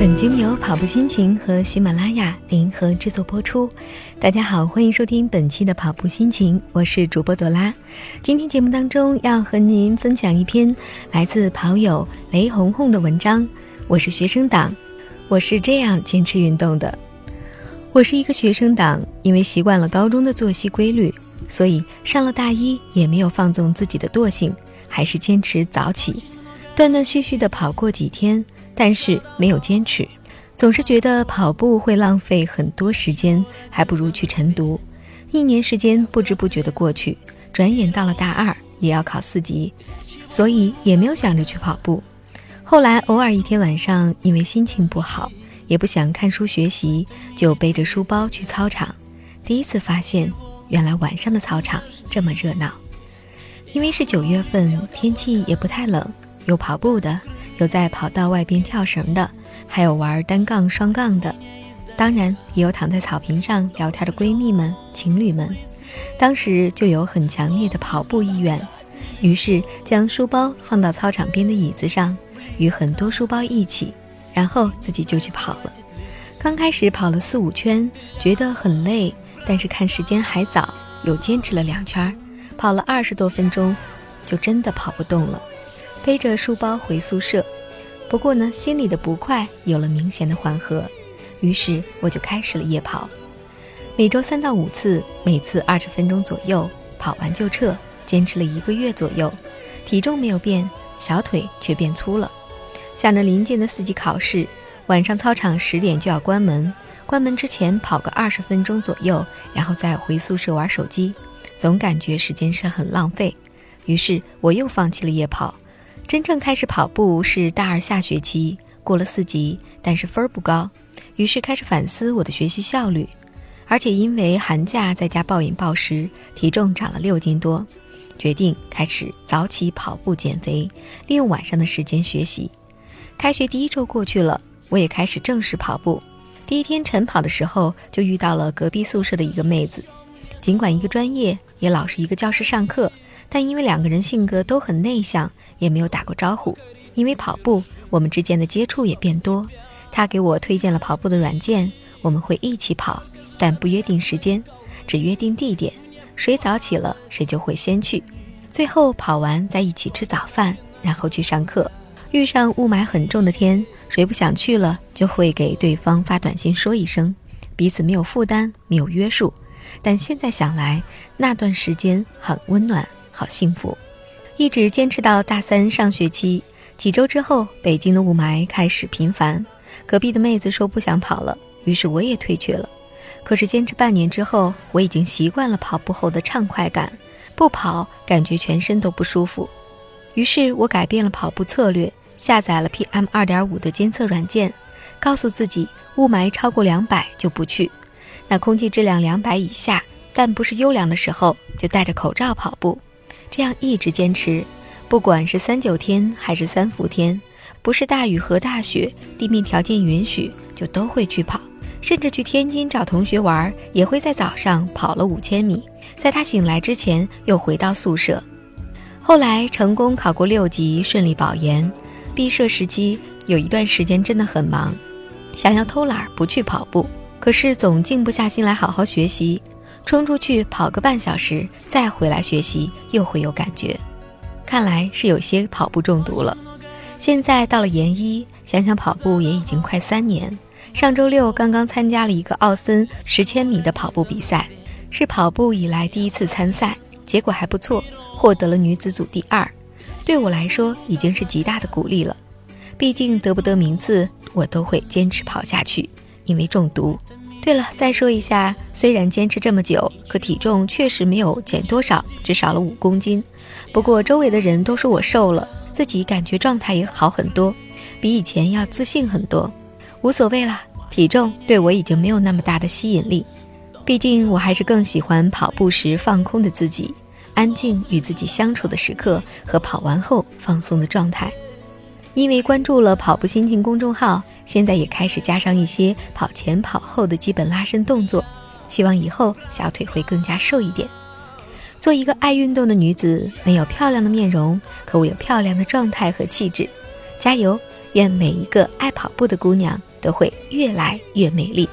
本节目由跑步心情和喜马拉雅联合制作播出。大家好，欢迎收听本期的跑步心情，我是主播朵拉。今天节目当中要和您分享一篇来自跑友雷红红的文章。我是学生党，我是这样坚持运动的。我是一个学生党，因为习惯了高中的作息规律，所以上了大一也没有放纵自己的惰性，还是坚持早起。断断续续的跑过几天，但是没有坚持，总是觉得跑步会浪费很多时间，还不如去晨读。一年时间不知不觉的过去，转眼到了大二，也要考四级，所以也没有想着去跑步。后来偶尔一天晚上，因为心情不好，也不想看书学习，就背着书包去操场。第一次发现，原来晚上的操场这么热闹。因为是九月份，天气也不太冷。有跑步的，有在跑道外边跳绳的，还有玩单杠、双杠的，当然也有躺在草坪上聊天的闺蜜们、情侣们。当时就有很强烈的跑步意愿，于是将书包放到操场边的椅子上，与很多书包一起，然后自己就去跑了。刚开始跑了四五圈，觉得很累，但是看时间还早，又坚持了两圈，跑了二十多分钟，就真的跑不动了。背着书包回宿舍，不过呢，心里的不快有了明显的缓和，于是我就开始了夜跑，每周三到五次，每次二十分钟左右，跑完就撤，坚持了一个月左右，体重没有变，小腿却变粗了。想着临近的四级考试，晚上操场十点就要关门，关门之前跑个二十分钟左右，然后再回宿舍玩手机，总感觉时间是很浪费，于是我又放弃了夜跑。真正开始跑步是大二下学期，过了四级，但是分儿不高，于是开始反思我的学习效率，而且因为寒假在家暴饮暴食，体重长了六斤多，决定开始早起跑步减肥，利用晚上的时间学习。开学第一周过去了，我也开始正式跑步。第一天晨跑的时候，就遇到了隔壁宿舍的一个妹子，尽管一个专业，也老是一个教室上课。但因为两个人性格都很内向，也没有打过招呼。因为跑步，我们之间的接触也变多。他给我推荐了跑步的软件，我们会一起跑，但不约定时间，只约定地点。谁早起了，谁就会先去。最后跑完再一起吃早饭，然后去上课。遇上雾霾很重的天，谁不想去了，就会给对方发短信说一声，彼此没有负担，没有约束。但现在想来，那段时间很温暖。好幸福，一直坚持到大三上学期。几周之后，北京的雾霾开始频繁。隔壁的妹子说不想跑了，于是我也退却了。可是坚持半年之后，我已经习惯了跑步后的畅快感，不跑感觉全身都不舒服。于是我改变了跑步策略，下载了 PM 二点五的监测软件，告诉自己雾霾超过两百就不去。那空气质量两百以下，但不是优良的时候，就戴着口罩跑步。这样一直坚持，不管是三九天还是三伏天，不是大雨和大雪，地面条件允许，就都会去跑。甚至去天津找同学玩，也会在早上跑了五千米，在他醒来之前又回到宿舍。后来成功考过六级，顺利保研。毕设时期有一段时间真的很忙，想要偷懒不去跑步，可是总静不下心来好好学习。冲出去跑个半小时，再回来学习又会有感觉。看来是有些跑步中毒了。现在到了研一，想想跑步也已经快三年。上周六刚刚参加了一个奥森十千米的跑步比赛，是跑步以来第一次参赛，结果还不错，获得了女子组第二。对我来说已经是极大的鼓励了。毕竟得不得名次，我都会坚持跑下去，因为中毒。对了，再说一下，虽然坚持这么久，可体重确实没有减多少，只少了五公斤。不过周围的人都说我瘦了，自己感觉状态也好很多，比以前要自信很多。无所谓了，体重对我已经没有那么大的吸引力。毕竟我还是更喜欢跑步时放空的自己，安静与自己相处的时刻和跑完后放松的状态。因为关注了跑步心情公众号。现在也开始加上一些跑前跑后的基本拉伸动作，希望以后小腿会更加瘦一点。做一个爱运动的女子，没有漂亮的面容，可我有漂亮的状态和气质。加油！愿每一个爱跑步的姑娘都会越来越美丽。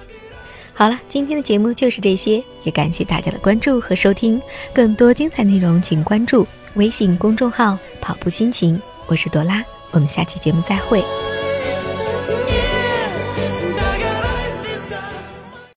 好了，今天的节目就是这些，也感谢大家的关注和收听。更多精彩内容，请关注微信公众号“跑步心情”。我是朵拉，我们下期节目再会。